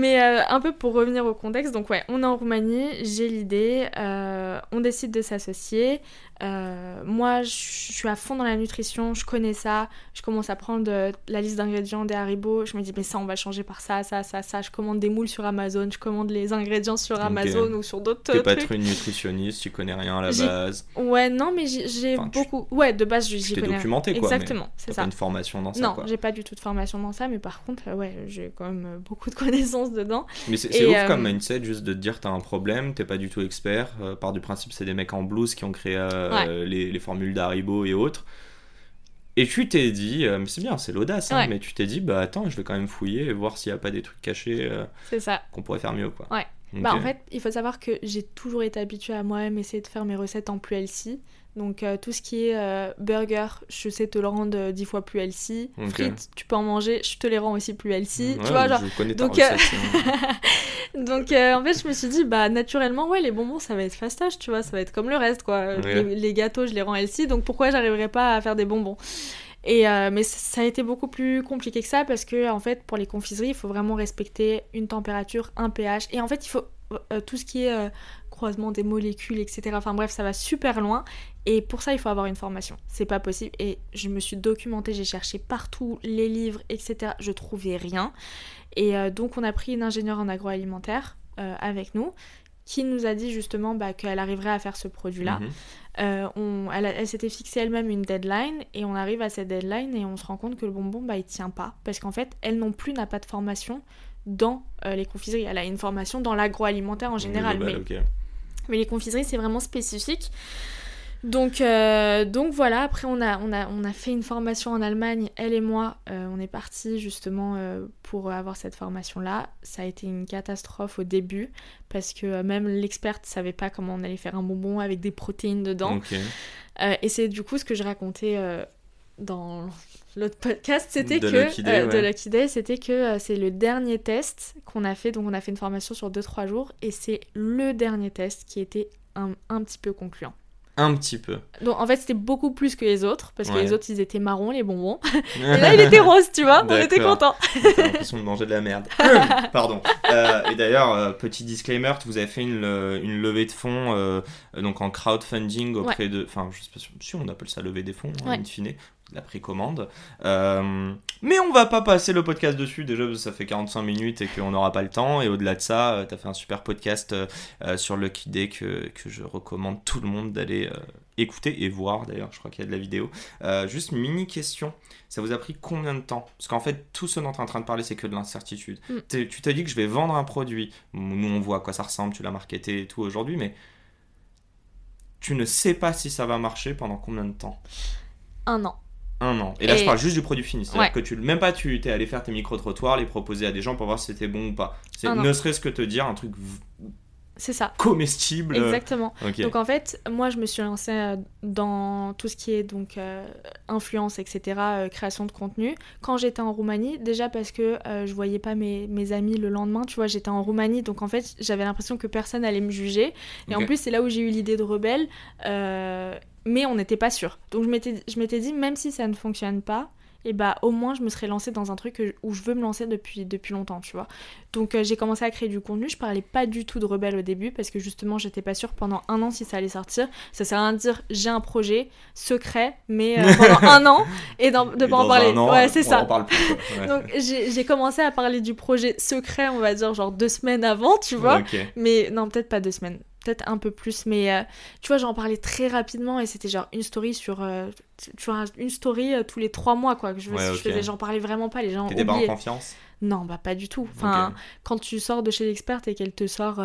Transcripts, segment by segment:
Mais euh, un peu pour revenir au contexte, donc ouais, on est en Roumanie, j'ai l'idée, euh, on décide de s'associer. Euh, moi, je suis à fond dans la nutrition, je connais ça. Je commence à prendre la liste d'ingrédients des Haribo. Je me dis, mais ça, on va changer par ça, ça, ça, ça. Je commande des moules sur Amazon, je commande les ingrédients sur Amazon ou sur d'autres trucs. Tu pas être une nutritionniste, tu connais rien à la base. Ouais, non, mais j'ai beaucoup. Ouais, de base, j'y connais. documenté, quoi. Exactement, c'est ça. Pas une formation dans ça. Non, j'ai pas du tout de formation dans ça, mais par contre, ouais, j'ai quand même beaucoup de connaissances dedans. Mais c'est ouf comme euh, mindset, juste de te dire, t'as un problème, t'es pas du tout expert. Euh, par du principe, c'est des mecs en blouse qui ont créé euh, les, les, formules d'Haribo et autres. Et tu t'es dit, mais c'est bien, c'est l'audace, hein, mais tu t'es dit, bah attends, je vais quand même fouiller et voir s'il n'y a pas des trucs cachés qu'on pourrait faire mieux. Quoi. Ouais. Bah, en fait, il faut savoir que j'ai toujours été habituée à moi-même essayer de faire mes recettes en plus healthy. Donc euh, tout ce qui est euh, burger, je sais te le rendre euh, dix fois plus healthy. Frites, tu peux en manger, je te les rends aussi plus healthy. tu vois, genre... donc, donc en fait, je me suis dit, bah naturellement, ouais, les bonbons, ça va être fastoche, tu vois, ça va être comme le reste, quoi. Les, gâteaux, je les rends healthy, donc pourquoi j'arriverais pas à faire des bonbons? Et mais ça a été beaucoup plus compliqué que ça parce que en fait pour les confiseries il faut vraiment respecter une température, un pH et en fait il faut tout ce qui est croisement des molécules, etc. Enfin bref, ça va super loin. Et pour ça, il faut avoir une formation. C'est pas possible. Et je me suis documentée, j'ai cherché partout les livres, etc. Je trouvais rien. Et euh, donc, on a pris une ingénieure en agroalimentaire euh, avec nous qui nous a dit justement bah, qu'elle arriverait à faire ce produit-là. Mhm. Euh, elle, s'était fixée elle-même une deadline et on arrive à cette deadline et on se rend compte que le bonbon, bah, il tient pas. Parce qu'en fait, elle non plus n'a pas de formation dans les confiseries. Elle a une formation dans l'agroalimentaire en général. mais mais les confiseries, c'est vraiment spécifique. Donc, euh, donc voilà, après on a, on, a, on a fait une formation en Allemagne, elle et moi, euh, on est parti justement euh, pour avoir cette formation-là. Ça a été une catastrophe au début, parce que même l'experte ne savait pas comment on allait faire un bonbon avec des protéines dedans. et c'est du coup ce que je racontais dans l'autre podcast, c'était que de Lucky Day, c'était que c'est le dernier test qu'on a fait. Donc on a fait une formation sur 2-3 jours et c'est le dernier test qui était un, un petit peu concluant. Un petit peu. Donc en fait, c'était beaucoup plus que les autres, parce que les autres, ils étaient marrons, les bonbons. et là, il était rose, tu vois, on était contents. J'ai l'impression de manger de la merde. Pardon. Euh, et d'ailleurs, euh, petit disclaimer, vous avez fait une, une levée de fonds euh, donc en crowdfunding auprès de... Enfin, je sais pas si on appelle ça levée des fonds, hein, in fine la précommande. Euh, mais on va pas passer le podcast dessus, déjà parce que ça fait 45 minutes et qu'on n'aura pas le temps. Et au-delà de ça, euh, tu as fait un super podcast euh, sur Lucky Day que, que, je recommande tout le monde d'aller écouter et voir d'ailleurs, je crois qu'il y a de la vidéo. juste mini question, ça vous a pris combien de temps? Parce qu'en fait, tout ce dont tu es en train de parler, c'est que de l'incertitude. Mm. Tu t'as dit que je vais vendre un produit, nous on voit à quoi ça ressemble, tu l'as marketé et tout aujourd'hui, mais tu ne sais pas si ça va marcher pendant combien de temps? Un an un an. Et là, je parle juste du produit fini. C'est-à-dire que tu, même pas tu t'es allé faire tes micro-trottoirs, les proposer à des gens pour voir si c'était bon ou pas. C'est ne serait-ce que te dire un truc c'est ça. Comestible. Exactement. Donc en fait, moi je me suis lancée euh, dans tout ce qui est donc euh, influence, etc., euh, création de contenu. Quand j'étais en Roumanie, déjà parce que je voyais pas mes, mes, amis le lendemain, tu vois, j'étais en Roumanie, donc en fait j'avais l'impression que personne allait me juger. Et en plus c'est là où j'ai eu l'idée de rebelle mais on n'était pas sûr. Donc je m'étais dit, même si ça ne fonctionne pas, et bah au moins je me serais lancée dans un truc où je veux me lancer depuis, depuis longtemps, tu vois. Donc euh, j'ai commencé à créer du contenu, je parlais pas du tout de rebelle au début parce que justement j'étais pas sûre pendant un an si ça allait sortir. Ça sert à rien de dire j'ai un projet secret, mais euh, pendant un an et de pas en parler. ouais, c'est ça. Donc j'ai commencé à parler du projet secret, on va dire genre deux semaines avant, tu vois. Mais non, peut-être pas deux semaines peut-être un peu plus, mais euh, tu vois, j'en parlais très rapidement et c'était genre une story sur, euh, tu vois, une story euh, tous les trois mois, quoi. Que je, faisais, j'en parlais vraiment pas, les gens. T'étais pas en confiance? Non, bah pas du tout. Enfin, quand tu sors de chez l'expert et qu'elle te sort,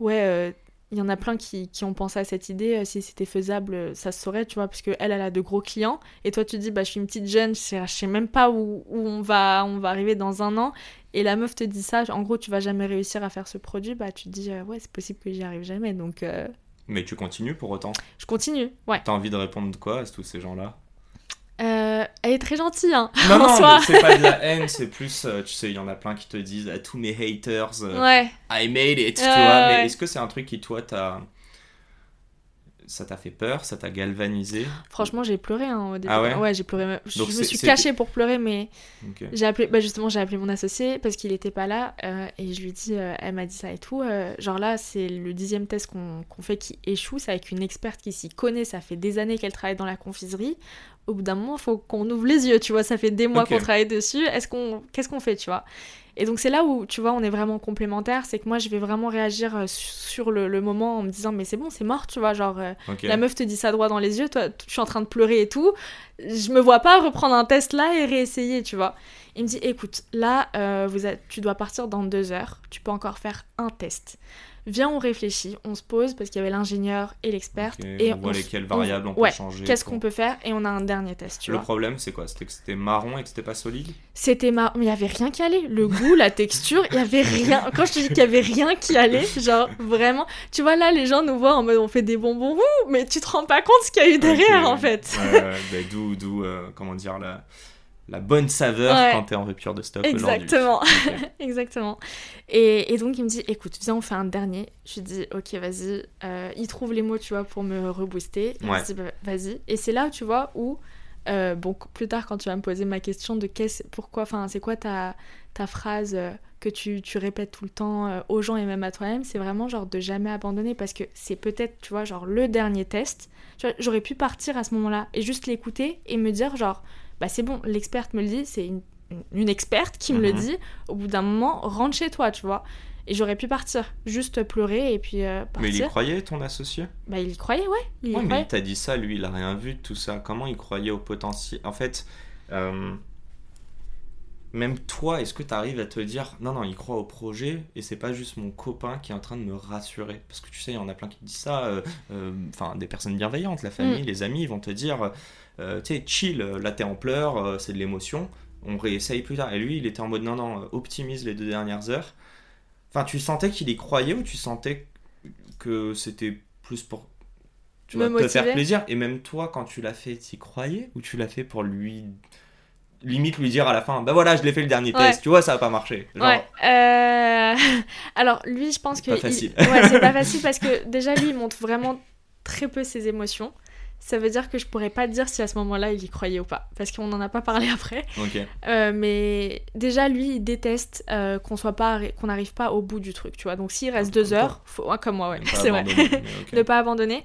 ouais, il y en a plein qui, qui, ont pensé à cette idée. Euh, si c'était faisable, ça se saurait, tu vois, parce qu'elle, elle a de gros clients. Et toi, tu dis, bah, je suis une petite jeune, je sais, je sais même pas où, où, on, va, on va arriver dans un an. Et la meuf te dit ça, en gros, tu vas jamais réussir à faire ce produit. Bah, tu te dis, ouais, c'est possible que j'y arrive jamais. Donc. Mais tu continues pour autant? Je continue, ouais. T'as envie de répondre quoi à tous ces gens-là? Euh, elle est très gentille, hein. Non, non, c'est pas de la haine, c'est plus, euh, tu sais, il y en a plein qui te disent à tous mes haters, euh, ouais. I made it, tu vois. Mais est-ce que c'est un truc qui, toi, t'as ça t'a fait peur, ça t'a galvanisé Franchement, j'ai pleuré hein, au début. Ah ouais, j'ai pleuré. Je, me suis cachée pour pleurer, mais j'ai appelé, bah justement, j'ai appelé mon associé parce qu'il était pas là euh, et je lui dis, euh, elle m'a dit ça et tout. Euh, genre là, c'est le dixième test qu'on fait qui échoue, c'est avec une experte qui s'y connaît, ça fait des années qu'elle travaille dans la confiserie. Au bout d'un moment, il faut qu'on ouvre les yeux, tu vois, ça fait des mois qu'on travaille dessus. Est-ce qu'on, qu'est-ce qu'on fait, tu vois? Et donc c'est là où, tu vois, on est vraiment complémentaires, c'est que moi je vais vraiment réagir euh, sur le, moment en me disant mais c'est bon, c'est mort, tu vois, genre euh, la meuf te dit ça droit dans les yeux, toi je suis en train de pleurer et tout, je me vois pas reprendre un test là et réessayer, tu vois. Il me dit écoute, là euh, vous tu dois partir dans deux heures, tu peux encore faire un test viens, on réfléchit, on se pose parce qu'il y avait l'ingénieur et l'expert. et on voit lesquelles variables on, peut changer. Qu'est-ce qu'on peut faire Et on a un dernier test. Tu le problème, c'est quoi? C'était que c'était marron et que c'était pas solide? C'était marron, mais il y avait rien qui allait. Le goût, la texture, il y avait rien. Quand je te dis qu'il y avait rien qui allait, genre vraiment. Tu vois, là, les gens nous voient en mode on fait des bonbons, mais tu te rends pas compte ce qu'il y a eu derrière en fait. Ouais, d'où, d'où, euh, comment dire, la la bonne saveur quand t'es en rupture de stock Exactement. Exactement. Et, et, donc il me dit écoute, viens, on fait un dernier. Je lui dis ok, vas-y. Euh, il trouve les mots, tu vois, pour me rebooster. Il me dit bah, vas-y. Et c'est là, tu vois, où. Euh, bon, plus tard, quand tu vas me poser ma question de qu'est-ce, pourquoi, enfin, c'est quoi ta, ta phrase euh, que tu, tu, répètes tout le temps aux gens et même à toi-même, c'est vraiment genre de jamais abandonner parce que c'est peut-être, tu vois, genre le dernier test. Tu vois, j'aurais pu partir à ce moment-là et juste l'écouter et me dire genre, bah c'est bon, l'experte me le dit, c'est une, une, experte qui me le mhm. dit, au bout d'un moment, rentre chez toi, tu vois. Et j'aurais pu partir, juste pleurer et puis euh, partir. Mais il y croyait, ton associé? Bah il y croyait, ouais. Il mais il t'a dit ça, lui, il a rien vu de tout ça. Comment il croyait au potentiel? En fait, euh, même toi, est-ce que tu arrives à te dire, non, non, il croit au projet et c'est pas juste mon copain qui est en train de me rassurer? Parce que tu sais, il y en a plein qui disent ça, euh, enfin, des personnes bienveillantes, la famille, mm. les amis, ils vont te dire euh, tu sais, chill, là t'es en pleurs, euh, c'est de l'émotion, on réessaye plus tard. Et lui, il était en mode non, non, optimise les deux dernières heures. Enfin, tu sentais qu'il y croyait ou tu sentais que c'était plus pour tu vois, te faire plaisir. Et même toi, quand tu l'as fait, tu y croyais ou tu l'as fait pour lui limite lui dire à la fin bah voilà je l'ai fait le dernier test tu vois ça va pas marché. Ouais euh, alors lui je pense que pas facile. ouais c'est pas facile parce que déjà lui il montre vraiment très peu ses émotions ça veut dire que je pourrais pas dire si à ce moment-là il y croyait ou pas, parce qu'on n'en a pas parlé après. Euh, mais déjà lui il déteste euh, qu'on soit pas, qu'on n'arrive pas au bout du truc, tu vois. Donc s'il reste deux heures, faut... comme moi, ouais, c'est vrai, ne pas abandonner.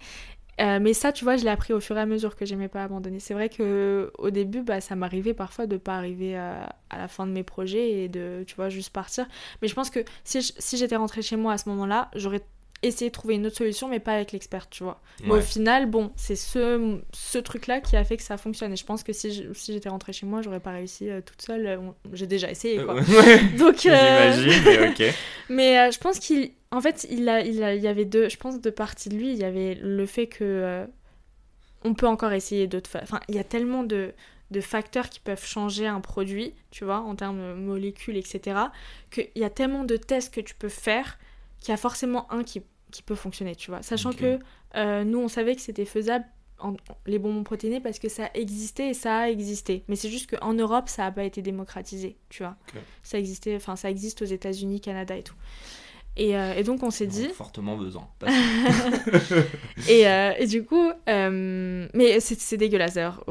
Euh, mais ça, tu vois, je l'ai appris au fur et à mesure que j'aimais pas abandonner. C'est vrai que au début, bah, ça m'arrivait parfois de pas arriver à, la fin de mes projets et de, tu vois, juste partir. Mais je pense que si j'étais rentrée chez moi à ce moment-là, j'aurais essayer de trouver une autre solution, mais pas avec l'expert, tu vois. Mais au final, bon, c'est ce, ce truc-là qui a fait que ça fonctionne. Et je pense que si, j'étais rentrée chez moi, j'aurais pas réussi euh, toute seule. Euh, j'ai déjà essayé, quoi. Donc, euh, J'imagine, mais ok. mais je pense qu'il... En fait, il, a, il, a, il y avait deux... Je pense deux parties de lui. Il y avait le fait que... on peut encore essayer d'autres... Enfin, il y a tellement de de facteurs qui peuvent changer un produit, tu vois, en termes de molécules, etc., qu'il y a tellement de tests que tu peux faire qu'il y a forcément un qui, qui, peut fonctionner, tu vois. Sachant que euh, nous, on savait que c'était faisable en, les bonbons protéinés parce que ça existait et ça a existé. Mais c'est juste qu'en Europe, ça n'a pas été démocratisé, tu vois. Ça existait, enfin, ça existe aux États-Unis, Canada et tout. Euh, et, donc on s'est dit. Fortement besoin. et, euh, et, du coup, euh, mais c'est dégueulasse d'ailleurs,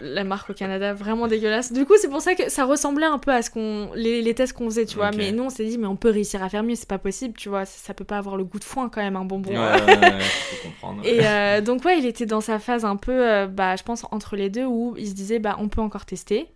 la marque au Canada, vraiment dégueulasse. Du coup, c'est pour ça que ça ressemblait un peu à ce qu'on les, les, tests qu'on faisait, tu vois. Mais nous, on s'est dit, mais on peut réussir à faire mieux, c'est pas possible, tu vois. Ça, peut pas avoir le goût de foin quand même, un bonbon. Ouais, ouais, faut comprendre. Et donc, ouais, il était dans sa phase un peu, bah, je pense, entre les deux où il se disait, bah, on peut encore tester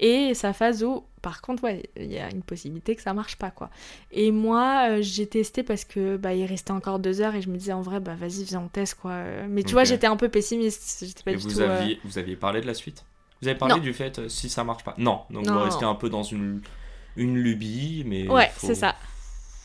et sa phase où par contre ouais il y a une possibilité que ça marche pas quoi. Et moi euh, j'ai testé parce que bah il restait encore deux heures et je me disais en vrai bah vas-y viens on teste quoi. Mais tu vois j'étais un peu pessimiste. J'étais pas et vous euh, aviez vous aviez parlé de la suite? Vous avez parlé du fait euh, si ça marche pas? Non. Donc vous restez un peu dans une une lubie mais ouais c'est ça.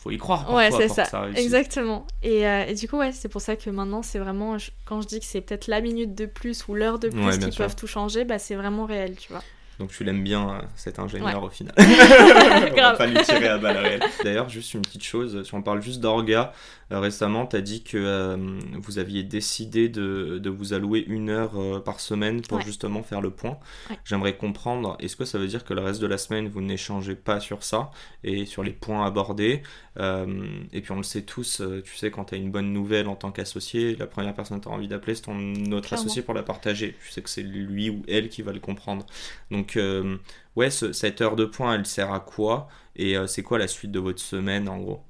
faut y croire. Ouais, c'est ça. Exactement. Et, euh, et, du coup, ouais, c'est pour ça que maintenant, c'est vraiment, quand je dis que c'est peut-être la minute de plus ou l'heure de plus qui peuvent tout changer, bah, c'est vraiment réel, tu vois. Donc tu l'aimes bien, euh, cet ingénieur au final. on va pas lui tirer à balles réelles. D'ailleurs, juste une petite chose, si on parle juste d'orga, euh, récemment, tu as dit que euh, vous aviez décidé de, de, vous allouer une heure par semaine pour justement faire le point. J'aimerais comprendre, est-ce que ça veut dire que le reste de la semaine, vous n'échangez pas sur ça et sur les points abordés? Et puis on le sait tous, tu sais, quand tu as une bonne nouvelle en tant qu'associé, la première personne que tu as envie d'appeler, c'est ton autre associé pour la partager. Tu sais que c'est lui ou elle qui va le comprendre. Donc donc, euh, ouais, cette heure de point, elle sert à quoi? Et euh, c'est quoi la suite de votre semaine en gros?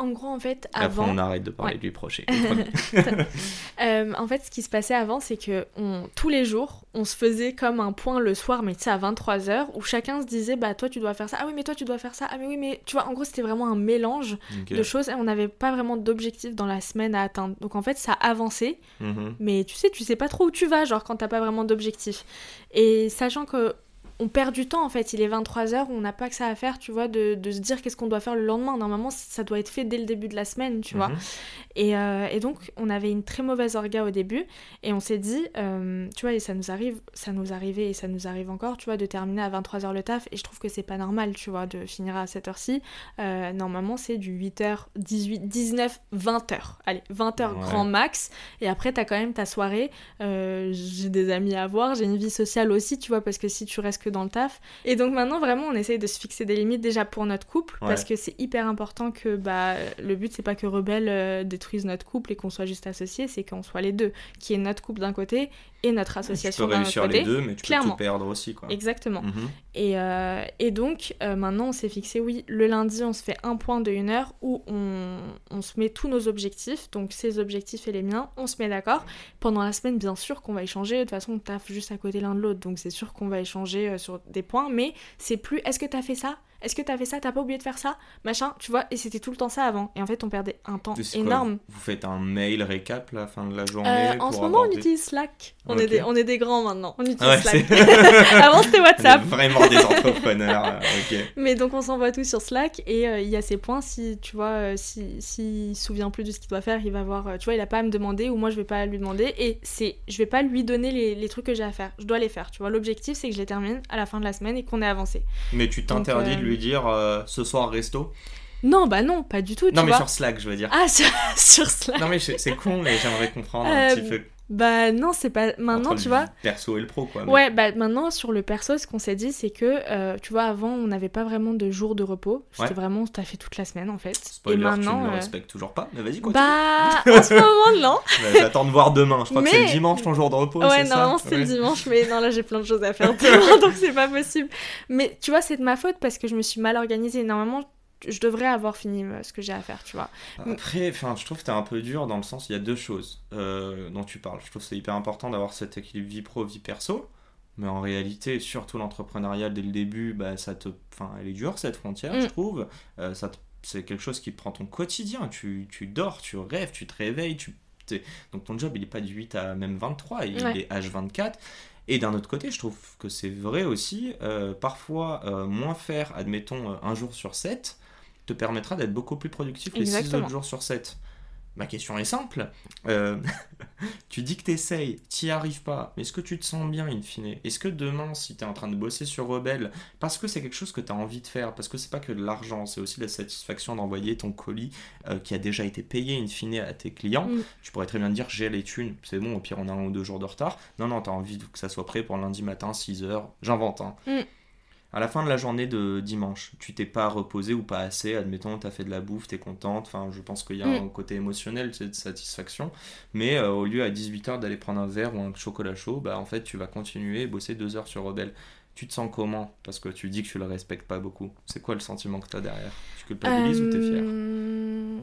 En gros, en fait, avant. Après, on arrête de parler du projet. Euh, en fait, ce qui se passait avant, c'est que on, tous les jours, on se faisait comme un point le soir, mais tu sais, à 23h, où chacun se disait, bah, toi, tu dois faire ça. Ah oui, mais toi, tu dois faire ça. Ah, mais oui, mais tu vois, en gros, c'était vraiment un mélange de choses et on n'avait pas vraiment d'objectif dans la semaine à atteindre. Donc, en fait, ça avançait, mhm. mais tu sais, tu sais pas trop où tu vas, genre, quand t'as pas vraiment d'objectif. Et sachant que on perd du temps en fait. Il est 23h, on n'a pas que ça à faire, tu vois, de, se dire qu'est-ce qu'on doit faire le lendemain. Normalement, ça doit être fait dès le début de la semaine, tu vois. Mhm. Euh, et, donc, on avait une très mauvaise orga au début et on s'est dit, euh, tu vois, et ça nous arrive, ça nous arrivait et ça nous arrive encore, tu vois, de terminer à 23h le taf. Et je trouve que c'est pas normal, tu vois, de finir à cette heure-ci. Euh, normalement, c'est du 8h, 18, 19, 20h. Allez, 20h grand max. Et après, t'as quand même ta soirée. j'ai des amis à voir, j'ai une vie sociale aussi, tu vois, parce que si tu restes que dans le taf. Et donc maintenant, vraiment, on essaye de se fixer des limites déjà pour notre couple, parce que c'est hyper important que bah, le but, c'est pas que Rebelle euh, détruise notre couple et qu'on soit juste associés, c'est qu'on soit les deux, qui est notre couple d'un côté et notre association d'un autre côté. les deux, mais tu Clairement. peux perdre aussi. Quoi. Exactement. Mhm. et, euh, et, donc, euh, maintenant, on s'est fixé, oui, le lundi, on se fait un point de une heure où on, on se met tous nos objectifs, donc ses objectifs et les miens, on se met d'accord. Pendant la semaine, bien sûr qu'on va échanger, de toute façon, on taffe juste à côté l'un de l'autre, donc c'est sûr qu'on va échanger sur des points, mais c'est plus est-ce que t'as fait ça? Est-ce que t'as fait ça? T'as pas oublié de faire ça? Machin, tu vois, et c'était tout le temps ça avant. Et en fait, on perdait un temps énorme. vous faites un mail récap la fin de la journée euh, En ce moment, on utilise Slack. On, est des, on est des grands maintenant. On utilise Slack. avant, c'était WhatsApp. vraiment des entrepreneurs. ok. Mais donc, on s'envoie tout sur Slack et euh, il y a ces points. Si tu vois, euh, s'il si, se souvient plus de ce qu'il doit faire, il va voir. tu vois, il a pas à me demander ou moi, je vais pas à lui demander. Et c'est, je vais pas lui donner les, les trucs que j'ai à faire. Je dois les faire. Tu vois, l'objectif, c'est que je les termine à la fin de la semaine et qu'on ait avancé. Mais tu t'interdis de lui dire euh, ce soir resto non, bah non, pas du tout. non, mais sur Slack, je veux dire. Ah, sur, Slack. Non, mais c'est con, mais j'aimerais comprendre un petit euh, peu. Bah non, c'est pas maintenant, tu vois. Le perso et le pro, quoi. Ouais, bah maintenant sur le perso, ce qu'on s'est dit, c'est que euh, tu vois, avant, on n'avait pas vraiment de jours de repos. C'était vraiment, t'as fait toute la semaine en fait. Spoiler, et maintenant, tu ne le respectes toujours pas. Mais vas-y, continue. Bah, en ce moment, non. J'attends de voir demain. Je crois que c'est le dimanche ton jour de repos. Ouais, non, c'est le dimanche, mais non, là j'ai plein de choses à faire donc c'est pas possible. Mais tu vois, c'est de ma faute parce que je me suis mal organisée. Normalement, je devrais avoir fini euh, ce que j'ai à faire, tu vois. Après, enfin, je trouve que t'es un peu dur dans le sens, il y a deux choses euh, dont tu parles. Je trouve que c'est hyper important d'avoir cet équilibre vie pro, vie perso. Mais en réalité, surtout l'entrepreneuriat dès le début, bah, ça te, enfin, elle est dure cette frontière, je mm. trouve. Euh, ça c'est quelque chose qui te prend ton quotidien. Tu, tu, dors, tu rêves, tu te réveilles, tu donc ton job il est pas de 8 à même 23, il est H24. Et d'un autre côté, je trouve que c'est vrai aussi, parfois moins faire, admettons, un jour sur 7, te permettra d'être beaucoup plus productif les 6 autres jours sur 7. Ma question est simple. Euh, tu dis que tu essayes, tu n'y arrives pas, mais est-ce que tu te sens bien in fine? Est-ce que demain, si tu es en train de bosser sur Rebelle, parce que c'est quelque chose que tu as envie de faire, parce que c'est pas que de l'argent, c'est aussi la satisfaction d'envoyer ton colis euh, qui a déjà été payé in fine à tes clients, mm. tu pourrais très bien dire j'ai les thunes, c'est bon, au pire on a un ou deux jours de retard. Non, non, tu as envie que ça soit prêt pour lundi matin, 6h, j'invente. Hein. Mm à la fin de la journée de dimanche, tu t'es pas reposé ou pas assez, admettons, tu as fait de la bouffe, tu es contente, enfin, je pense qu'il y a mm. un côté émotionnel, de satisfaction, mais euh, au lieu à 18h d'aller prendre un verre ou un chocolat chaud, bah en fait, tu vas continuer et bosser deux heures sur Rebelle. Tu te sens comment? Parce que tu dis que tu le respectes pas beaucoup. C'est quoi le sentiment que tu as derrière? Tu culpabilises ou ou t'es fier euh,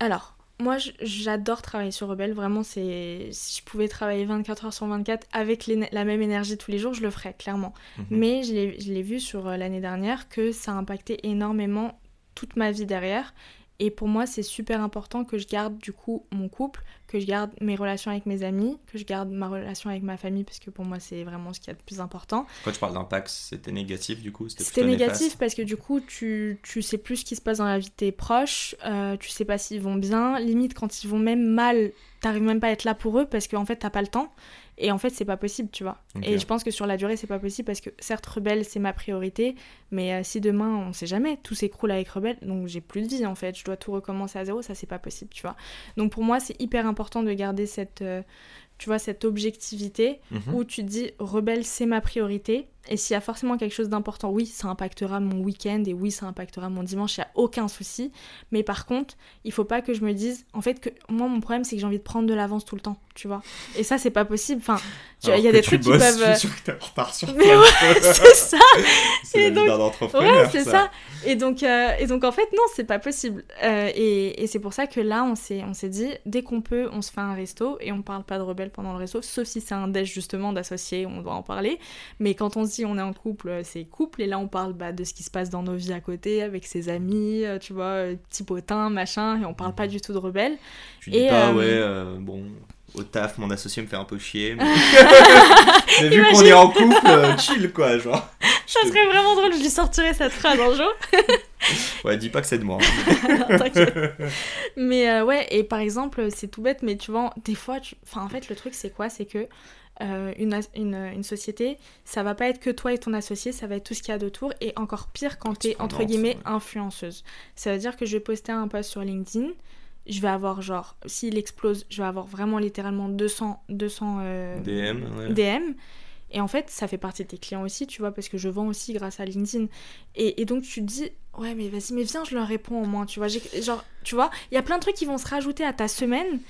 Alors, moi, j'adore travailler sur Rebelle. Vraiment, c'est si je pouvais travailler 24 heures sur 24 avec la même énergie tous les jours, je le ferais, clairement. Mhm. Mais je l'ai vu sur euh, l'année dernière que ça a impacté énormément toute ma vie derrière. Et pour moi, c'est super important que je garde du coup mon couple, que je garde mes relations avec mes amis, que je garde ma relation avec ma famille, parce que pour moi, c'est vraiment ce qui est le plus important. Quand tu parles d'impact, c'était négatif du coup C'était négatif parce que du coup, tu, tu sais plus ce qui se passe dans la vie de tes proches, euh, tu sais pas s'ils vont bien. Limite, quand ils vont même mal, t'arrives même pas à être là pour eux parce qu'en en fait, t'as pas le temps. Et en fait, c'est pas possible, tu vois. Et je pense que sur la durée, c'est pas possible parce que certes, Rebelle, c'est ma priorité, mais euh, si demain, on sait jamais, tout s'écroule avec Rebelle, donc j'ai plus de vie en fait, je dois tout recommencer à zéro, ça c'est pas possible, tu vois. Donc pour moi, c'est hyper important de garder cette, euh, tu vois, cette objectivité mhm. où tu dis Rebelle, c'est ma priorité. Et s'il y a forcément quelque chose d'important, oui, ça impactera mon week-end et oui, ça impactera mon dimanche, il n'y a aucun souci. Mais par contre, il faut pas que je me dise, en fait, que moi, mon problème, c'est que j'ai envie de prendre de l'avance tout le temps, tu vois. Et ça, c'est pas possible. Enfin, il y a des trucs qui peuvent. Je suis sûr que retard sur Mais ouais, c'est ça. c'est Ouais, c'est ça. Et donc, euh, et donc, en fait, non, c'est pas possible. Euh, et, et c'est pour ça que là, on s'est, dit, dès qu'on peut, on se fait un resto et on parle pas de rebelle pendant le resto, sauf si c'est un déj justement d'associés, on doit en parler. Mais quand on se on est en couple, euh, c'est couple. Et là, on parle bah, de ce qui se passe dans nos vies à côté, avec ses amis, euh, tu vois, euh, petit potin, machin. Et on parle pas du tout de rebelle. Tu dis pas, ouais, bon, au taf, mon associé me fait un peu chier. Mais, vu qu'on est en couple, chill quoi, genre. Ça serait vraiment drôle, je lui sortirais cette phrase un jour. ouais, dis pas que c'est de moi. mais ouais, et par exemple, c'est tout bête, mais tu vois, des fois, tu... enfin, en fait, le truc, c'est quoi? C'est que euh, une, une, une, société, ça va pas être que toi et ton associé, ça va être tout ce qu'il y a autour, et encore pire quand tu es entre guillemets influenceuse. Ça veut dire que je vais poster un post sur LinkedIn, je vais avoir genre, s'il explose, je vais avoir vraiment littéralement 200, 200 DM, DM. Et en fait, ça fait partie de tes clients aussi, tu vois, parce que je vends aussi grâce à LinkedIn. Et, donc, tu te dis, ouais, mais vas-y, mais viens, je leur réponds au moins, tu vois. Genre, tu vois, il y a plein de trucs qui vont se rajouter à ta semaine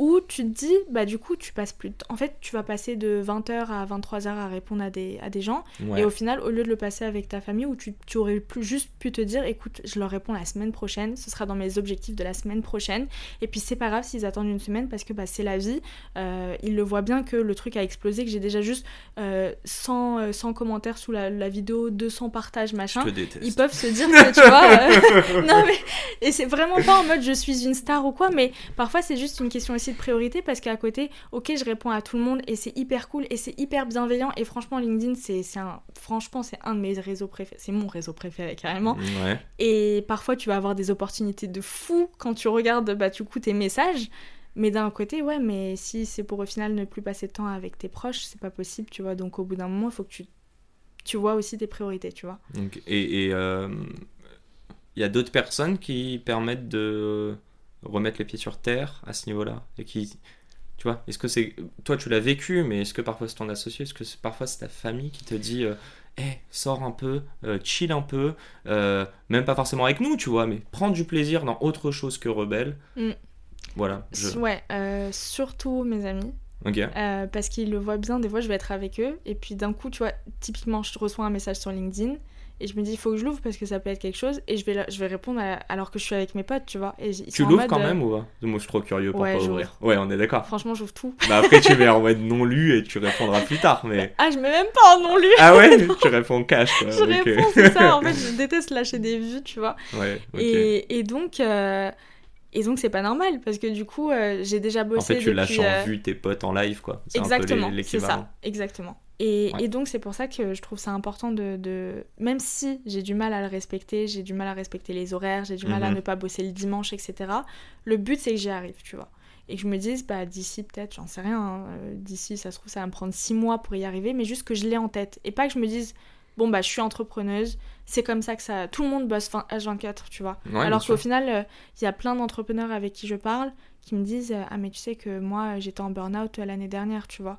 où tu te dis, bah du coup, tu passes plus de temps. En fait, tu vas passer de 20h à 23h à répondre à des, à des gens. Et au final, au lieu de le passer avec ta famille, où tu, tu, aurais plus juste pu te dire, écoute, je leur réponds la semaine prochaine, ce sera dans mes objectifs de la semaine prochaine. Et puis c'est pas grave s'ils attendent une semaine parce que bah, c'est la vie. Euh, ils le voient bien que le truc a explosé, que j'ai déjà juste 100, euh, 100, euh, commentaires sous la, la, vidéo, 200 partages, machin. Ils peuvent se dire que, tu vois. non mais. Et c'est vraiment pas en mode je suis une star ou quoi, mais parfois c'est juste une question aussi de priorité parce qu'à côté, ok, je réponds à tout le monde et c'est hyper cool et c'est hyper bienveillant. Et franchement, LinkedIn, c'est un, franchement, c'est un de mes réseaux préférés. C'est mon réseau préféré carrément. Et parfois, tu vas avoir des opportunités de fou quand tu regardes, bah, du coup, tes messages. Mais d'un côté, ouais, mais si c'est pour au final ne plus passer de temps avec tes proches, c'est pas possible, tu vois. Donc au bout d'un moment, il faut que tu, tu vois aussi tes priorités, tu vois. et il euh, y a d'autres personnes qui permettent de remettre les pieds sur terre à ce niveau-là et qui tu vois est-ce que c'est toi tu l'as vécu mais est-ce que parfois c'est ton associé est-ce que parfois c'est ta famille qui te dit euh, hey, sors un peu euh, chill un peu euh, même pas forcément avec nous tu vois mais prends du plaisir dans autre chose que rebelle. Mm. voilà ouais surtout mes amis. Parce qu'ils le voient bien des fois je vais être avec eux et puis d'un coup tu vois typiquement je reçois un message sur LinkedIn et je me dis, il faut que je l'ouvre parce que ça peut être quelque chose. Et je vais, je vais répondre alors que je suis avec mes potes, tu vois. Et tu l'ouvres quand euh, même ou pas? Moi, je suis trop curieux pour ouais, pas ouvrir. Ouais, on est d'accord. Franchement, j'ouvre tout. Bah après, tu mets en mode non lu et tu répondras plus tard. Mais... Ah, je mets même pas en non lu. Ah ouais Tu réponds cash. Quoi. je réponds, c'est ça. En fait, je déteste lâcher des vues, tu vois. Ouais, et, et, donc. Euh, et donc c'est pas normal parce que du coup euh, j'ai déjà bossé. En fait tu lâches en vue tes potes en live quoi. Exactement. C'est ça. Exactement. Et, donc c'est pour ça que je trouve ça important de, même si j'ai du mal à le respecter, j'ai du mal à respecter les horaires, j'ai du mal à mhm. ne pas bosser le dimanche, etc. Le but c'est que j'y arrive, tu vois. Et que je me dise, bah d'ici peut-être, j'en sais rien, hein, euh, d'ici ça se trouve ça va me prendre six mois pour y arriver, mais juste que je l'ai en tête. Et pas que je me dise, bon bah je suis entrepreneuse, c'est comme ça que ça... Tout le monde bosse H24, tu vois. Alors qu'au final, euh, il y a plein d'entrepreneurs avec qui je parle qui me disent, ah mais tu sais que moi j'étais en burn-out l'année dernière, tu vois.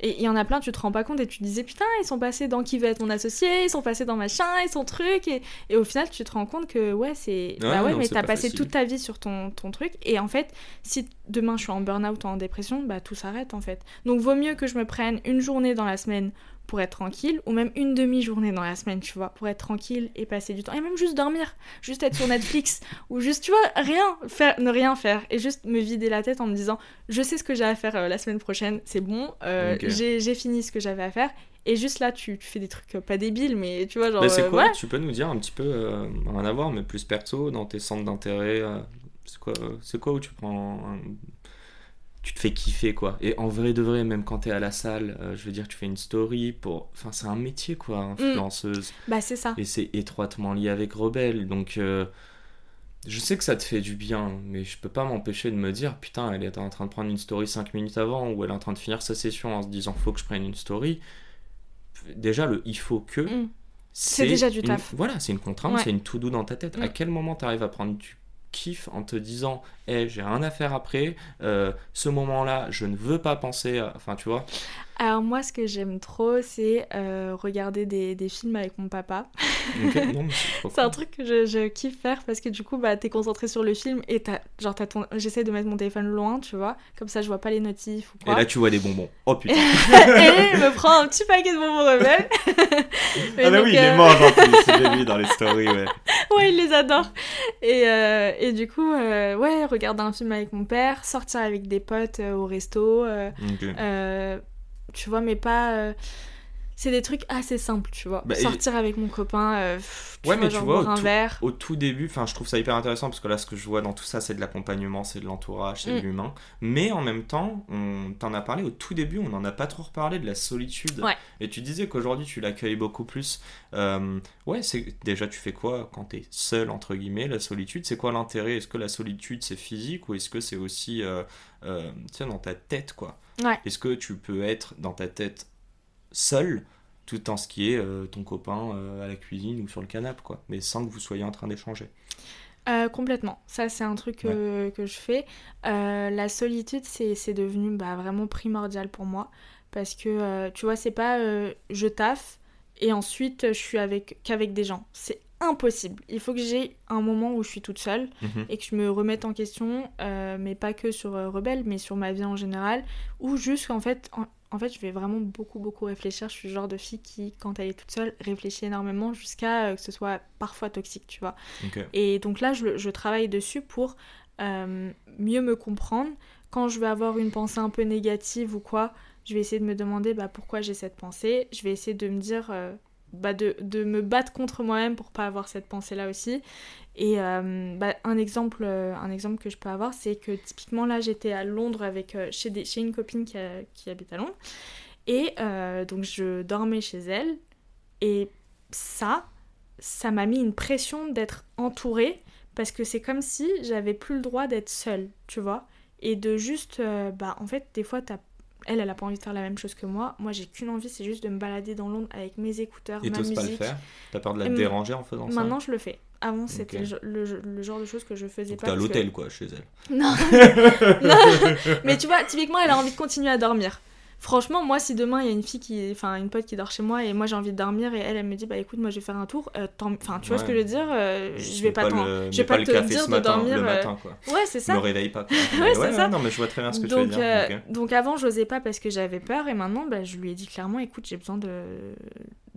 Et il y en a plein, tu te rends pas compte et tu te disais putain, ils sont passés dans qui va être mon associé, ils sont passés dans machin, ils sont truc. Et, et au final, tu te rends compte que ouais, c'est. bah ouais, mais t'as passé toute ta vie sur ton, ton truc. Et en fait, si demain je suis en burn-out ou en dépression, bah tout s'arrête en fait. Donc vaut mieux que je me prenne une journée dans la semaine pour être tranquille, ou même une demi-journée dans la semaine, tu vois, pour être tranquille et passer du temps. Et même juste dormir, juste être sur Netflix, ou juste, tu vois, rien, faire, ne rien faire, et juste me vider la tête en me disant, je sais ce que j'ai à faire euh, la semaine prochaine, c'est bon, euh, j'ai fini ce que j'avais à faire, Et juste là, tu, tu fais des trucs pas débiles, mais tu vois, genre. Mais c'est euh, quoi ouais. Tu peux nous dire un petit peu, euh, rien à voir, mais plus perso, dans tes centres d'intérêt euh, C'est quoi, euh, c'est quoi où tu prends. un- Tu te fais kiffer, quoi. Et en vrai de vrai, même quand t'es à la salle, euh, je veux dire, tu fais une story pour. Enfin, c'est un métier, quoi, influenceuse. Bah, c'est ça. Et c'est étroitement lié avec Rebelle. Donc, euh, je sais que ça te fait du bien, mais je peux pas m'empêcher de me dire, putain, elle est en train de prendre une story 5 minutes avant, ou elle est en train de finir sa session en se disant, faut que je prenne une story. Déjà, le il faut que. Mm. C'est déjà du une- taf. Voilà, c'est une contrainte, Ouais. c'est une to-do dans ta tête. À Mm. quel moment tu arrives à prendre du kiff en te disant, hé, j'ai rien à faire après, euh, ce moment-là, je ne veux pas penser à. Enfin, tu vois. Alors, moi, ce que j'aime trop, c'est euh, regarder des, des films avec mon papa. C'est un truc que je, je kiffe faire parce que du coup, bah, t'es concentré sur le film et t'as, genre, t'as ton... j'essaie de mettre mon téléphone loin, tu vois. Comme ça, je vois pas les notifs ou Et là, tu vois des bonbons. Oh putain. et il me prend un petit paquet de bonbons rebelles. Ah, bah donc, oui, il les mange en plus, j'ai vu dans les stories, ouais. Ouais, il les adore. Et, euh, et du coup, euh, ouais, regarder un film avec mon père, sortir avec des potes euh, au resto, tu vois, mais pas. C'est des trucs assez simples, tu vois. Bah, et- Sortir avec mon copain, euh, pff, tu Ouais, vois, mais tu vois, boire au un tout- verre. Au tout début, enfin, je trouve ça hyper intéressant parce que là, ce que je vois dans tout ça, c'est de l'accompagnement, c'est de l'entourage, c'est de Mm. l'humain. Mais en même temps, on t'en a parlé au tout début, on n'en a pas trop reparlé de la solitude. Ouais. Et tu disais qu'aujourd'hui, tu l'accueilles beaucoup plus. Euh, ouais, c'est déjà, tu fais quoi quand t'es seul, entre guillemets, la solitude? C'est quoi l'intérêt? Est-ce que la solitude, c'est physique ou est-ce que c'est aussi, euh, euh, tu sais, dans ta tête, quoi? Ouais. Est-ce que tu peux être dans ta tête seul tout en ce qui est euh, ton copain euh, à la cuisine ou sur le canapé, quoi, mais sans que vous soyez en train d'échanger. Euh, complètement. Ça, c'est un truc que, que je fais. La solitude, c'est devenu bah, vraiment primordial pour moi. Parce que, tu vois, c'est pas je taffe et ensuite je suis avec qu'avec des gens. C'est impossible. Il faut que j'ai un moment où je suis toute seule Mhm. et que je me remette en question, euh, mais pas que sur euh, Rebelle, mais sur ma vie en général. Ou juste qu'en fait, en, en fait, je vais vraiment beaucoup, beaucoup réfléchir. Je suis le genre de fille qui, quand elle est toute seule, réfléchit énormément jusqu'à euh, que ce soit parfois toxique, tu vois. Et donc là, je, je travaille dessus pour euh, mieux me comprendre. Quand je vais avoir une pensée un peu négative ou quoi, je vais essayer de me demander bah, pourquoi j'ai cette pensée. Je vais essayer de me dire, euh, bah, de, de me battre contre moi-même pour pas avoir cette pensée-là aussi. Et euh, bah, un, exemple, euh, un exemple que je peux avoir, c'est que typiquement là, j'étais à Londres avec, euh, chez, des, chez une copine qui, qui habite à Londres. Et donc je dormais chez elle. Et ça, ça m'a mis une pression d'être entourée parce que c'est comme si j'avais plus le droit d'être seule, tu vois. Et de juste, bah en fait, des fois, t'as... elle, elle a pas envie de faire la même chose que moi. Moi, j'ai qu'une envie, c'est juste de me balader dans Londres avec mes écouteurs, Et ma t'oses musique. pas le faire T'as peur de la Et m- déranger en faisant ça Maintenant, je le fais. Avant, c'était le, le- le genre de choses que je faisais Donc pas. t'es à que- l'hôtel, quoi, chez elle. Non. non. Mais tu vois, typiquement, elle a envie de continuer à dormir. Franchement, moi, si demain il y a une fille qui, enfin une pote qui dort chez moi et moi j'ai envie de dormir et elle, elle me dit bah écoute, moi je vais faire un tour, euh, enfin tu vois ce que je veux dire, euh, je vais pas, le- je vais pas le te café dire ce de dormir. le euh, matin, quoi. Ouais, c'est ça. Me réveille pas. Ouais, c'est ça. Non, mais je vois très bien ce que donc, tu veux dire. donc avant, j'osais pas parce que j'avais peur et maintenant, bah, je lui ai dit clairement, écoute, j'ai besoin de,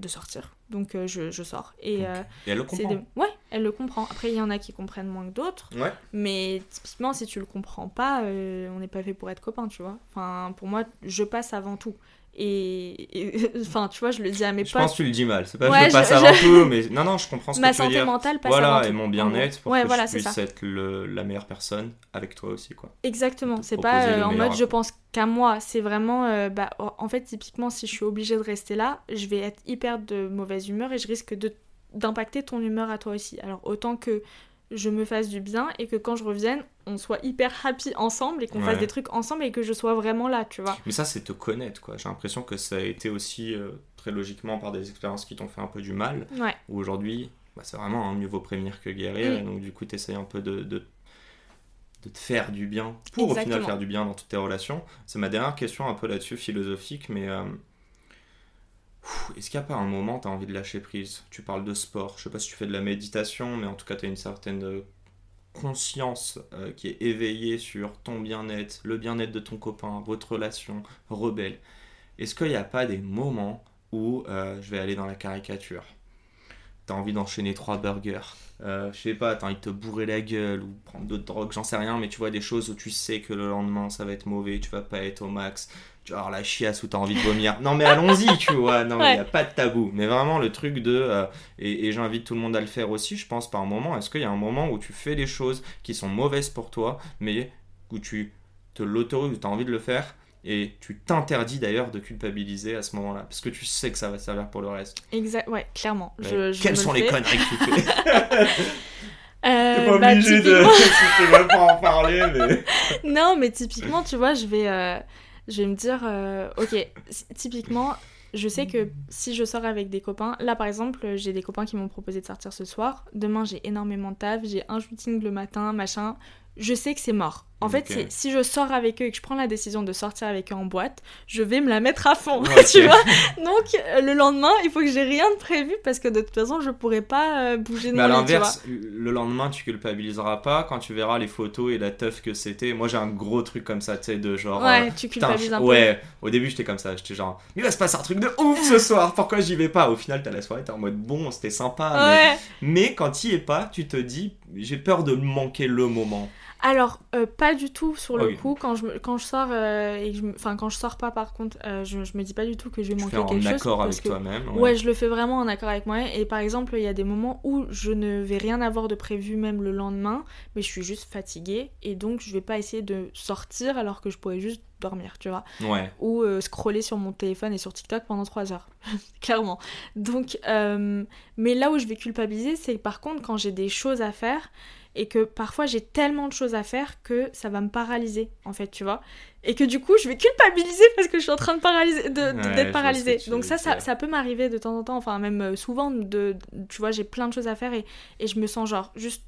de sortir. Donc euh, je, je sors. Et, euh, Et elle le comprend. de- Ouais, elle le comprend. Après, il y en a qui comprennent moins que d'autres. Ouais. Mais typiquement, si tu le comprends pas, euh, on n'est pas fait pour être copains, tu vois. Enfin, pour moi, je passe avant tout. Et, et- enfin, tu vois, je le dis à mes Je potes. pense que tu le dis mal. C'est pas Ouais, je passe je- avant je- tout, mais non, non, je comprends ce Ma que tu veux santé dire. mentale passe avant Voilà, tout. et mon en bien-être pour ouais, que voilà, je puisse ça. être le- la meilleure personne avec toi aussi, quoi. Exactement. te C'est pas euh, en mode je pense qu'à moi. C'est vraiment, euh, bah, en fait, typiquement, si je suis obligée de rester là, je vais être hyper de mauvaise humeur et je risque de d'impacter ton humeur à toi aussi. Alors autant que je me fasse du bien et que quand je revienne, on soit hyper happy ensemble et qu'on Ouais. fasse des trucs ensemble et que je sois vraiment là, tu vois. Mais ça, c'est te connaître, quoi. J'ai l'impression que ça a été aussi euh, très logiquement par des expériences qui t'ont fait un peu du mal. Ouais. Où aujourd'hui, bah, c'est vraiment un mieux vaut prévenir que guérir. Et donc, du coup, tu essayes un peu de, de, de te faire du bien pour au final Exactement. faire du bien dans toutes tes relations. C'est ma dernière question un peu là-dessus, philosophique, mais. euh, Est-ce qu'il n'y a pas un moment tu as envie de lâcher prise? Tu parles de sport, je sais pas si tu fais de la méditation, mais en tout cas tu as une certaine euh, conscience euh, qui est éveillée sur ton bien-être, le bien-être de ton copain, votre relation, rebelle. Est-ce qu'il n'y a pas des moments où euh, je vais aller dans la caricature? T'as envie d'enchaîner trois burgers, euh, je sais pas, t'as envie de te bourrer la gueule ou prendre d'autres drogues, j'en sais rien, mais tu vois des choses où tu sais que le lendemain ça va être mauvais, tu vas pas être au max, tu vas avoir la chiasse ou t'as envie de vomir. Non, mais allons-y, tu vois. Non, il n'y a pas de tabou. Mais vraiment, le truc de. Euh, et, j'invite tout le monde à le faire aussi, je pense, par moment. Est-ce qu'il y a un moment où tu fais les choses qui sont mauvaises pour toi, mais où tu te l'autorises, où tu as envie de le faire et tu t'interdis d'ailleurs de culpabiliser à ce moment-là, parce que tu sais que ça va servir pour le reste. Exact, ouais, clairement. Quelles sont les conneries que tu fais? Euh, T'es pas bah, obligé de. tu même pas en parler, mais. non, mais typiquement, tu vois, je vais, euh, je vais me dire, euh, ok, typiquement, je sais que si je sors avec des copains, là par exemple, j'ai des copains qui m'ont proposé de sortir ce soir. Demain, j'ai énormément de taf, j'ai un shooting le matin, machin. Je sais que c'est mort. En fait, si je sors avec eux et que je prends la décision de sortir avec eux en boîte, je vais me la mettre à fond, tu vois. Donc euh, le lendemain, il faut que j'ai rien de prévu parce que de toute façon, je pourrais pas euh, bouger de Mais à l'inverse, le lendemain, tu culpabiliseras pas quand tu verras les photos et la teuf que c'était. Moi, j'ai un gros truc comme ça, tu sais, de genre. Ouais, euh, tu culpabilises un peu. Ouais, au début, j'étais comme ça, j'étais genre, il va se passer un truc de ouf ce soir, pourquoi j'y vais pas? Au final, t'as la soirée, t'es en mode bon, c'était sympa. Mais... mais quand t'y es pas, tu te dis, j'ai peur de manquer le moment. Alors, euh, pas du tout sur le coup. Quand je, quand je sors, euh, et je, enfin, quand je sors pas, par contre, euh, je, je me dis pas du tout que je vais manquer quelque chose. en accord avec toi-même. Ouais. je le fais vraiment en accord avec moi. Et par exemple, il y a des moments où je ne vais rien avoir de prévu même le lendemain, mais je suis juste fatiguée. Et donc, je vais pas essayer de sortir alors que je pourrais juste dormir, tu vois. Ouais. Ou scroller sur mon téléphone et sur TikTok pendant 3 heures. Clairement. Donc, mais là où je vais culpabiliser, c'est par contre quand j'ai des choses à faire et que parfois j'ai tellement de choses à faire que ça va me paralyser en fait tu vois. Et que du coup je vais culpabiliser parce que je suis en train de paralyser d'être paralysée. donc ça, ça, peut m'arriver de temps en temps enfin même euh, souvent de tu vois j'ai plein de choses à faire et, et je me sens genre juste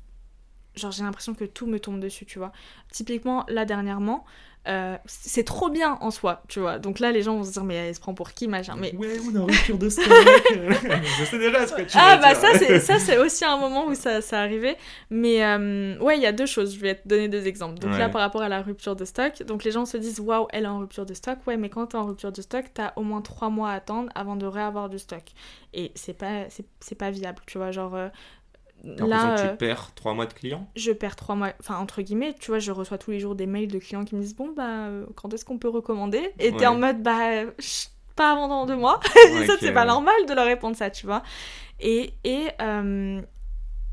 genre j'ai l'impression que tout me tombe dessus tu vois typiquement là dernièrement euh, c'est trop bien en soi, tu vois. Donc là, les gens vont se dire, mais elle se prend pour qui, machin. Mais... Ouais, on est en rupture de stock. je sais déjà ce que tu Ah, bah ça, c'est, ça, c'est aussi un moment où ça, ça arrivait. Mais euh, ouais, il y a deux choses. Je vais te donner deux exemples. Donc là, par rapport à la rupture de stock, donc les gens se disent, waouh, elle est en rupture de stock. Ouais, mais quand t'es en rupture de stock, t'as au moins trois mois à attendre avant de réavoir du stock. Et c'est pas, c'est, pas viable, tu vois. Genre, euh, Là, tu euh, perds trois mois de clients? Je perds trois mois, enfin entre guillemets, tu vois, je reçois tous les jours des mails de clients qui me disent bon bah euh, quand est-ce qu'on peut recommander? Et t'es en mode bah pas avant dans deux mois. ça c'est pas normal de leur répondre ça, tu vois. Et, et euh,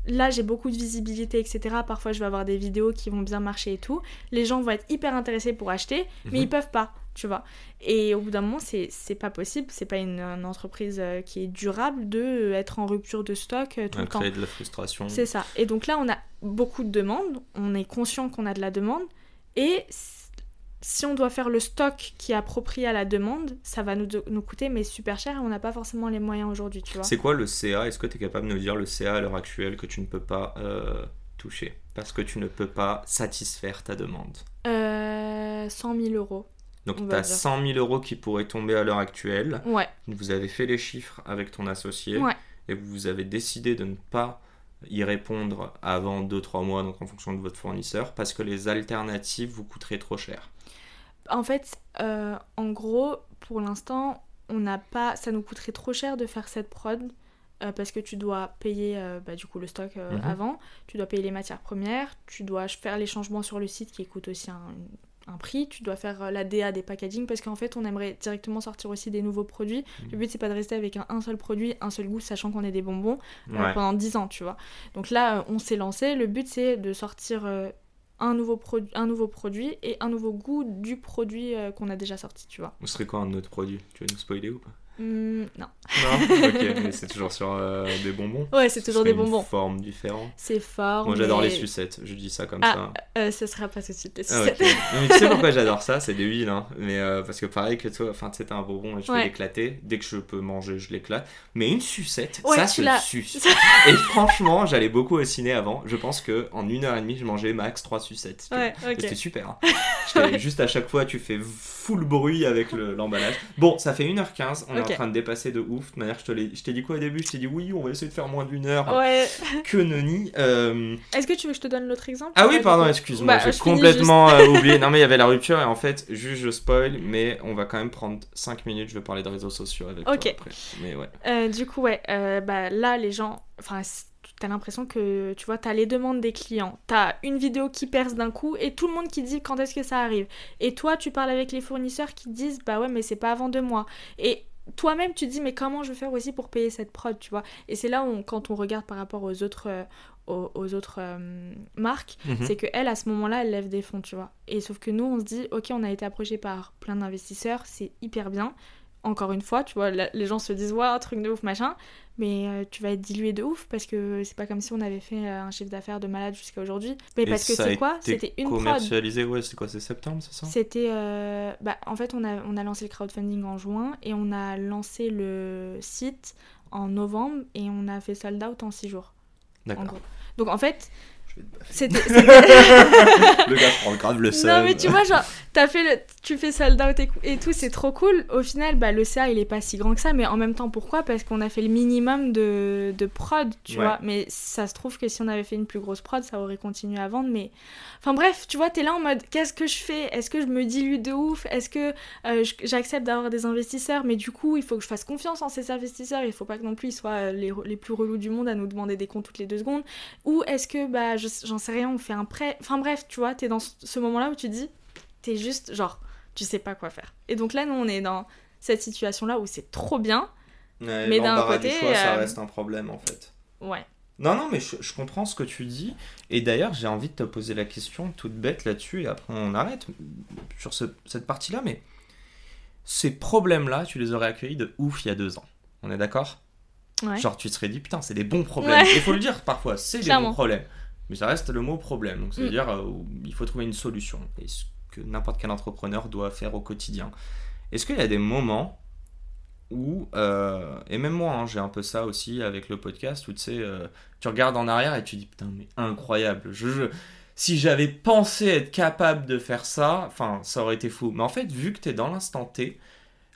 là j'ai beaucoup de visibilité, etc. Parfois je vais avoir des vidéos qui vont bien marcher et tout. Les gens vont être hyper intéressés pour acheter, mais mhm. ils peuvent pas tu vois. Et au bout d'un moment, c'est pas possible, c'est pas une, entreprise euh, qui est durable de euh, être en rupture de stock euh, tout le temps. créer de la frustration. C'est ça. Et donc là, on a beaucoup de demandes, on est conscient qu'on a de la demande, et si on doit faire le stock qui est approprié à la demande, ça va nous, nous coûter mais super cher et on n'a pas forcément les moyens aujourd'hui, tu vois. C'est quoi le CA Est-ce que tu es capable de nous dire le CA à l'heure actuelle que tu ne peux pas toucher? Parce que tu ne peux pas satisfaire ta demande euh, 100 000 euros. Donc tu as 100 000 euros qui pourraient tomber à l'heure actuelle. Ouais. Vous avez fait les chiffres avec ton associé. Et vous avez décidé de ne pas y répondre avant 2-3 mois, donc en fonction de votre fournisseur, parce que les alternatives vous coûteraient trop cher. En fait, euh, en gros, pour l'instant, on n'a pas, ça nous coûterait trop cher de faire cette prod. Euh, parce que tu dois payer euh, bah, du coup le stock mhm. avant, tu dois payer les matières premières, tu dois faire les changements sur le site qui coûtent aussi un, un prix, tu dois faire euh, la DA des packaging parce qu'en fait on aimerait directement sortir aussi des nouveaux produits. Le but c'est pas de rester avec un, seul produit, un seul goût, sachant qu'on est des bonbons euh, pendant 10 ans, tu vois. Donc là euh, on s'est lancé, le but c'est de sortir un, nouveau un nouveau produit et un nouveau goût du produit qu'on a déjà sorti, tu vois. Ce serait quoi un autre produit? Tu vas nous spoiler ou pas? Hmm, non. Non Ok, mais c'est toujours sur euh, des bonbons Ouais, c'est toujours des bonbons. forme différente. C'est fort. Moi j'adore les sucettes, je dis ça comme ah, ça. Euh, ce sera pas tout de suite les ah, sucettes. mais tu sais pourquoi j'adore ça C'est des huiles, hein. Mais euh, parce que pareil que toi, enfin tu sais, t'as un bonbon et je vais l'éclater. Dès que je peux manger, je l'éclate. Mais une sucette, ça se suce. et franchement, j'allais beaucoup au ciné avant. Je pense que en une heure et demie, je mangeais max 3 sucettes. Ouais, C'était super. Hein. Juste à chaque fois, tu fais full bruit avec l'emballage. bon, ça fait 1h15, on est en train de dépasser de ouf. De manière, je t'ai dit quoi au début? Je t'ai dit oui, on va essayer de faire moins d'une heure. Ouais. Que noni. Euh, Est-ce que tu veux que je te donne l'autre exemple? Ah oui, pardon, excuse-moi, bah, j'ai complètement euh, oublié. Non, mais il y avait la rupture et en fait, juste je spoil, mais on va quand même prendre 5 minutes. Je vais parler de réseaux sociaux avec toi après. Mais ouais. Euh, du coup, ouais, bah là, les gens. Enfin, t'as l'impression que, tu vois, t'as les demandes des clients, t'as une vidéo qui perce d'un coup et tout le monde qui dit quand est-ce que ça arrive. Et toi, tu parles avec les fournisseurs qui disent, bah ouais, mais c'est pas avant deux mois. Et toi-même, tu te dis, mais comment je vais faire aussi pour payer cette prod, tu vois? Et c'est là où, quand on regarde par rapport aux autres, euh, aux, autres euh, marques, mhm. c'est que elle, à ce moment-là, elle lève des fonds, tu vois. Et sauf que nous, on se dit, ok, on a été approché par plein d'investisseurs, c'est hyper bien encore une fois, tu vois, les gens se disent, waouh, truc de ouf, machin, mais euh, tu vas être dilué de ouf parce que c'est pas comme si on avait fait euh, un chiffre d'affaires de malade jusqu'à aujourd'hui. Mais parce que c'est quoi? C'était une commercialisé, ouais, c'est quoi C'est septembre, c'est ça? C'était. Euh, bah, en fait, on a, on a lancé le crowdfunding en juin et on a lancé le site en novembre et on a fait sold out en 6 jours. D'accord. Donc en fait, c'était. le gars prend grave le seul. Non, mais tu vois, genre, as fait le... tu fais sold out et, tout, c'est trop cool. Au final, bah, le CA, il est pas si grand que ça, mais en même temps, pourquoi? Parce qu'on a fait le minimum de, de prod, tu vois. Mais ça se trouve que si on avait fait une plus grosse prod, ça aurait continué à vendre. Mais. Enfin bref, tu vois, t'es là en mode qu'est-ce que je fais? Est-ce que je me dilue de ouf? Est-ce que euh, j'accepte d'avoir des investisseurs? Mais du coup, il faut que je fasse confiance en ces investisseurs. Il faut pas que non plus ils soient les, les plus relous du monde à nous demander des comptes toutes les deux secondes. Ou est-ce que, bah, j'en sais rien, on fait un prêt. Enfin bref, tu vois, t'es dans ce moment-là où tu dis, t'es juste genre, tu sais pas quoi faire. Et donc là, nous, on est dans cette situation-là où c'est trop bien. mais d'un côté. Choix, ça euh, reste un problème en fait. Ouais. Non, non, mais je, comprends ce que tu dis. Et d'ailleurs, j'ai envie de te poser la question toute bête là-dessus, et après on arrête sur cette partie-là. Mais ces problèmes-là, tu les aurais accueillis de ouf il y a deux ans. On est d'accord? Genre, tu te serais dit, putain, c'est des bons problèmes. Il faut le dire parfois, c'est des bons problèmes. Mais ça reste le mot problème. Donc, c'est-à-dire, mm. euh, il faut trouver une solution. Et ce que n'importe quel entrepreneur doit faire au quotidien. Est-ce qu'il y a des moments où, euh, et même moi, hein, j'ai un peu ça aussi avec le podcast, où tu euh, tu regardes en arrière et tu dis, putain, mais incroyable. Si j'avais pensé être capable de faire ça, enfin, ça aurait été fou. Mais en fait, vu que tu es dans l'instant T,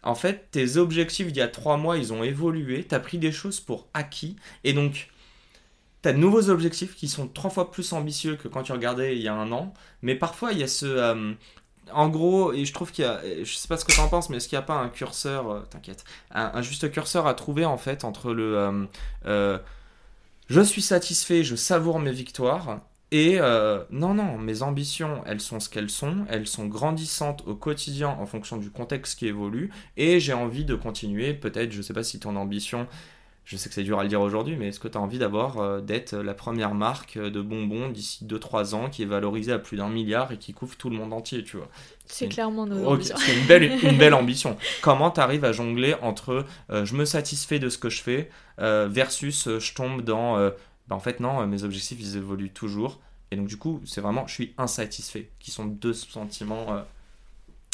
en fait, tes objectifs d'il y a trois mois, ils ont évolué, tu as pris des choses pour acquis, et donc tu de nouveaux objectifs qui sont trois fois plus ambitieux que quand tu regardais il y a un an. Mais parfois, il y a ce. Euh, en gros, et je trouve qu'il y a. Je sais pas ce que tu en penses, mais est-ce qu'il n'y a pas un curseur. Euh, t'inquiète. Un, juste curseur à trouver en fait entre le. Euh, je suis satisfait, je savoure mes victoires. Et non, non, mes ambitions, elles sont ce qu'elles sont, elles sont grandissantes au quotidien en fonction du contexte qui évolue, et j'ai envie de continuer, peut-être, je sais pas si ton ambition, je sais que c'est dur à le dire aujourd'hui, mais est-ce que tu as envie d'avoir euh, d'être la première marque de bonbons d'ici 2-3 ans qui est valorisée à plus d'un milliard et qui couvre tout le monde entier, tu vois? C'est clairement nos C'est une belle, une belle ambition. Comment tu arrives à jongler entre euh, je me satisfais de ce que je fais euh, versus je tombe dans bah, en fait non, mes objectifs ils évoluent toujours. Et donc du coup, c'est vraiment je suis insatisfait, qui sont deux sentiments.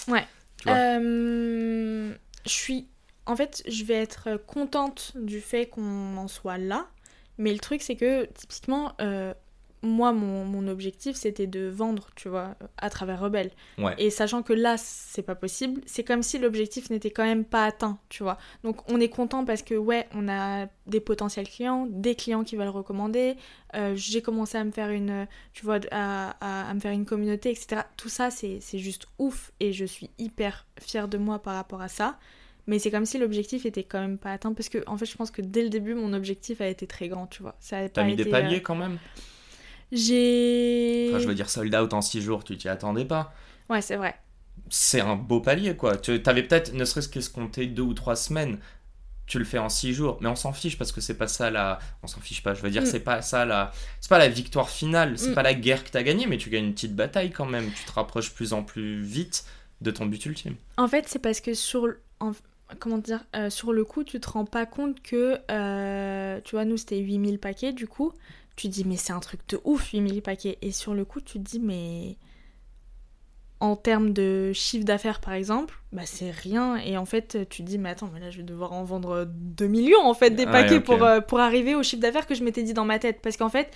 Ouais. je suis en fait, je vais être contente du fait qu'on en soit là. Mais le truc, c'est que typiquement, euh, moi, mon, objectif, c'était de vendre, tu vois, à travers Rebelle. Et sachant que là, c'est pas possible, c'est comme si l'objectif n'était quand même pas atteint, tu vois. Donc, on est content parce que, ouais, on a des potentiels clients, des clients qui veulent recommander. Euh, j'ai commencé à me faire une, tu vois, à, à me faire une communauté, etc. Tout ça, c'est juste ouf et je suis hyper fière de moi par rapport à ça. Mais c'est comme si l'objectif était quand même pas atteint parce que en fait je pense que dès le début mon objectif a été très grand, tu vois. Ça T'as mis des paliers euh, quand même? J'ai. Enfin, je veux dire sold out en 6 jours, tu t'y attendais pas. Ouais, c'est vrai. C'est un beau palier quoi. Tu avais peut-être ne serait-ce qu'escompté 2 ou 3 semaines. Tu le fais en 6 jours, mais on s'en fiche parce que c'est pas ça la. On s'en fiche pas, je veux dire, mm. c'est pas ça la. C'est pas la victoire finale, c'est mm. pas la guerre que t'as gagnée, mais tu gagnes une petite bataille quand même. Tu te rapproches plus en plus vite de ton but ultime. En fait, c'est parce que sur comment dire, euh, sur le coup, tu te rends pas compte que, euh, tu vois, nous c'était 8000 paquets, du coup, tu te dis, mais c'est un truc de ouf, 8000 paquets. Et sur le coup, tu te dis, mais en termes de chiffre d'affaires par exemple, bah c'est rien. Et en fait, tu te dis, mais attends, mais là je vais devoir en vendre 2 millions en fait des paquets pour, euh, pour arriver au chiffre d'affaires que je m'étais dit dans ma tête. Parce qu'en fait,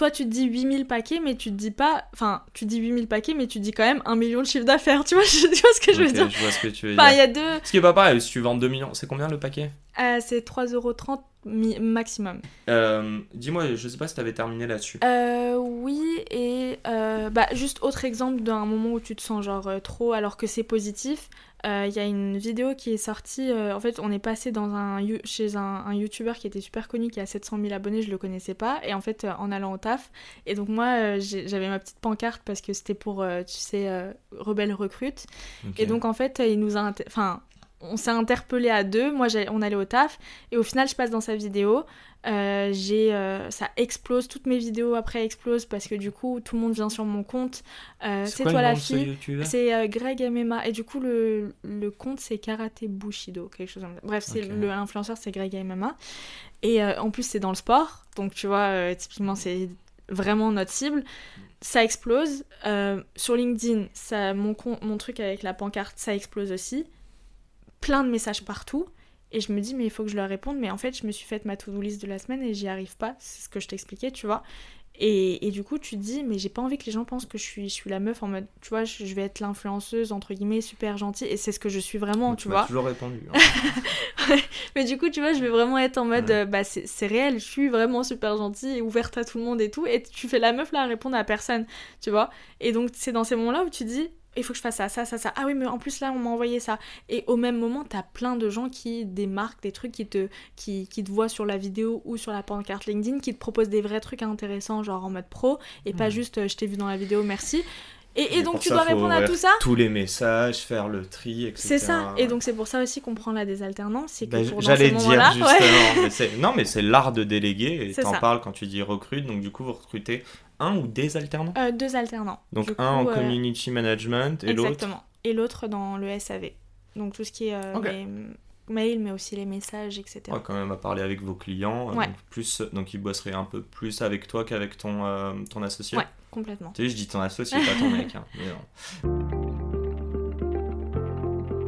toi tu te dis 8000 paquets mais tu te dis pas enfin tu dis 8000 paquets mais tu dis quand même 1 million de chiffre d'affaires tu vois, tu vois ce que je veux dire? je vois ce que tu veux dire. il y a deux ce qui est pas pareil si tu vends 2 millions c'est combien le paquet? Euh, C'est 3,30€ maximum. Euh, dis-moi, je sais pas si tu avais terminé là-dessus. Euh, oui, et bah, juste autre exemple d'un moment où tu te sens genre trop alors que c'est positif. Il y a une vidéo qui est sortie. en fait, on est passé dans un, chez un, un YouTuber qui était super connu, qui a 700 000 abonnés, je le connaissais pas. Et en fait, en allant au taf, et donc moi, j'avais ma petite pancarte parce que c'était pour, tu sais, Rebelle Recrute. Et donc en fait, il nous a. Enfin, on s'est interpellé à deux, moi on allait au taf, et au final je passe dans sa vidéo, euh, j'ai, euh, ça explose, toutes mes vidéos après explosent parce que du coup tout le monde vient sur mon compte, euh, c'est toi la fille, c'est Greg MMA, et du coup le, le compte c'est Karate Bushido, quelque chose comme ça. Bref, c'est le l'influenceur c'est Greg MMA, et en plus c'est dans le sport, donc tu vois, typiquement c'est vraiment notre cible. Ça explose. sur LinkedIn, ça, mon, mon truc avec la pancarte, ça explose aussi plein de messages partout. Et je me dis, mais il faut que je leur réponde. Mais en fait, je me suis faite ma to-do list de la semaine et j'y arrive pas. C'est ce que je t'expliquais, tu vois. Et, et, du coup, tu te dis, mais j'ai pas envie que les gens pensent que je suis, je suis la meuf en mode, tu vois, je, vais être l'influenceuse, entre guillemets, super gentille. Et c'est ce que je suis vraiment, tu, tu vois. toujours répondu. Hein. Mais du coup, tu vois, je vais vraiment être en mode, bah, c'est réel, je suis vraiment super gentille et ouverte à tout le monde et tout. Et tu fais la meuf là à répondre à personne, tu vois. Et donc, c'est dans ces moments-là où tu dis, il faut que je fasse ça, ça, ça, ça. Ah oui, mais en plus là, on m'a envoyé ça. Et au même moment, t'as plein de gens qui démarquent des trucs qui te, qui, qui, te voient sur la vidéo ou sur la pancarte LinkedIn, qui te proposent des vrais trucs intéressants, genre en mode pro, et pas juste euh, je t'ai vu dans la vidéo, merci. Et, donc tu dois répondre à tout ça Tous les messages, faire le tri, etc. C'est ça. Et donc c'est pour ça aussi qu'on prend là des alternances. C'est que ben, J'allais dire justement. non, mais c'est l'art de déléguer. Et t'en parles quand tu dis recrute. Donc du coup, vous recrutez un ou des alternants euh, Deux alternants. Donc un en euh, community management et l'autre Exactement. Et l'autre dans le SAV. Donc tout ce qui est euh, mail, mais aussi les messages, etc. Ouais, quand même à parler avec vos clients. donc, plus, donc ils bosseraient un peu plus avec toi qu'avec ton, ton associé. Ouais, complètement. Tu sais, je dis ton associé, pas ton mec. Hein, mais non.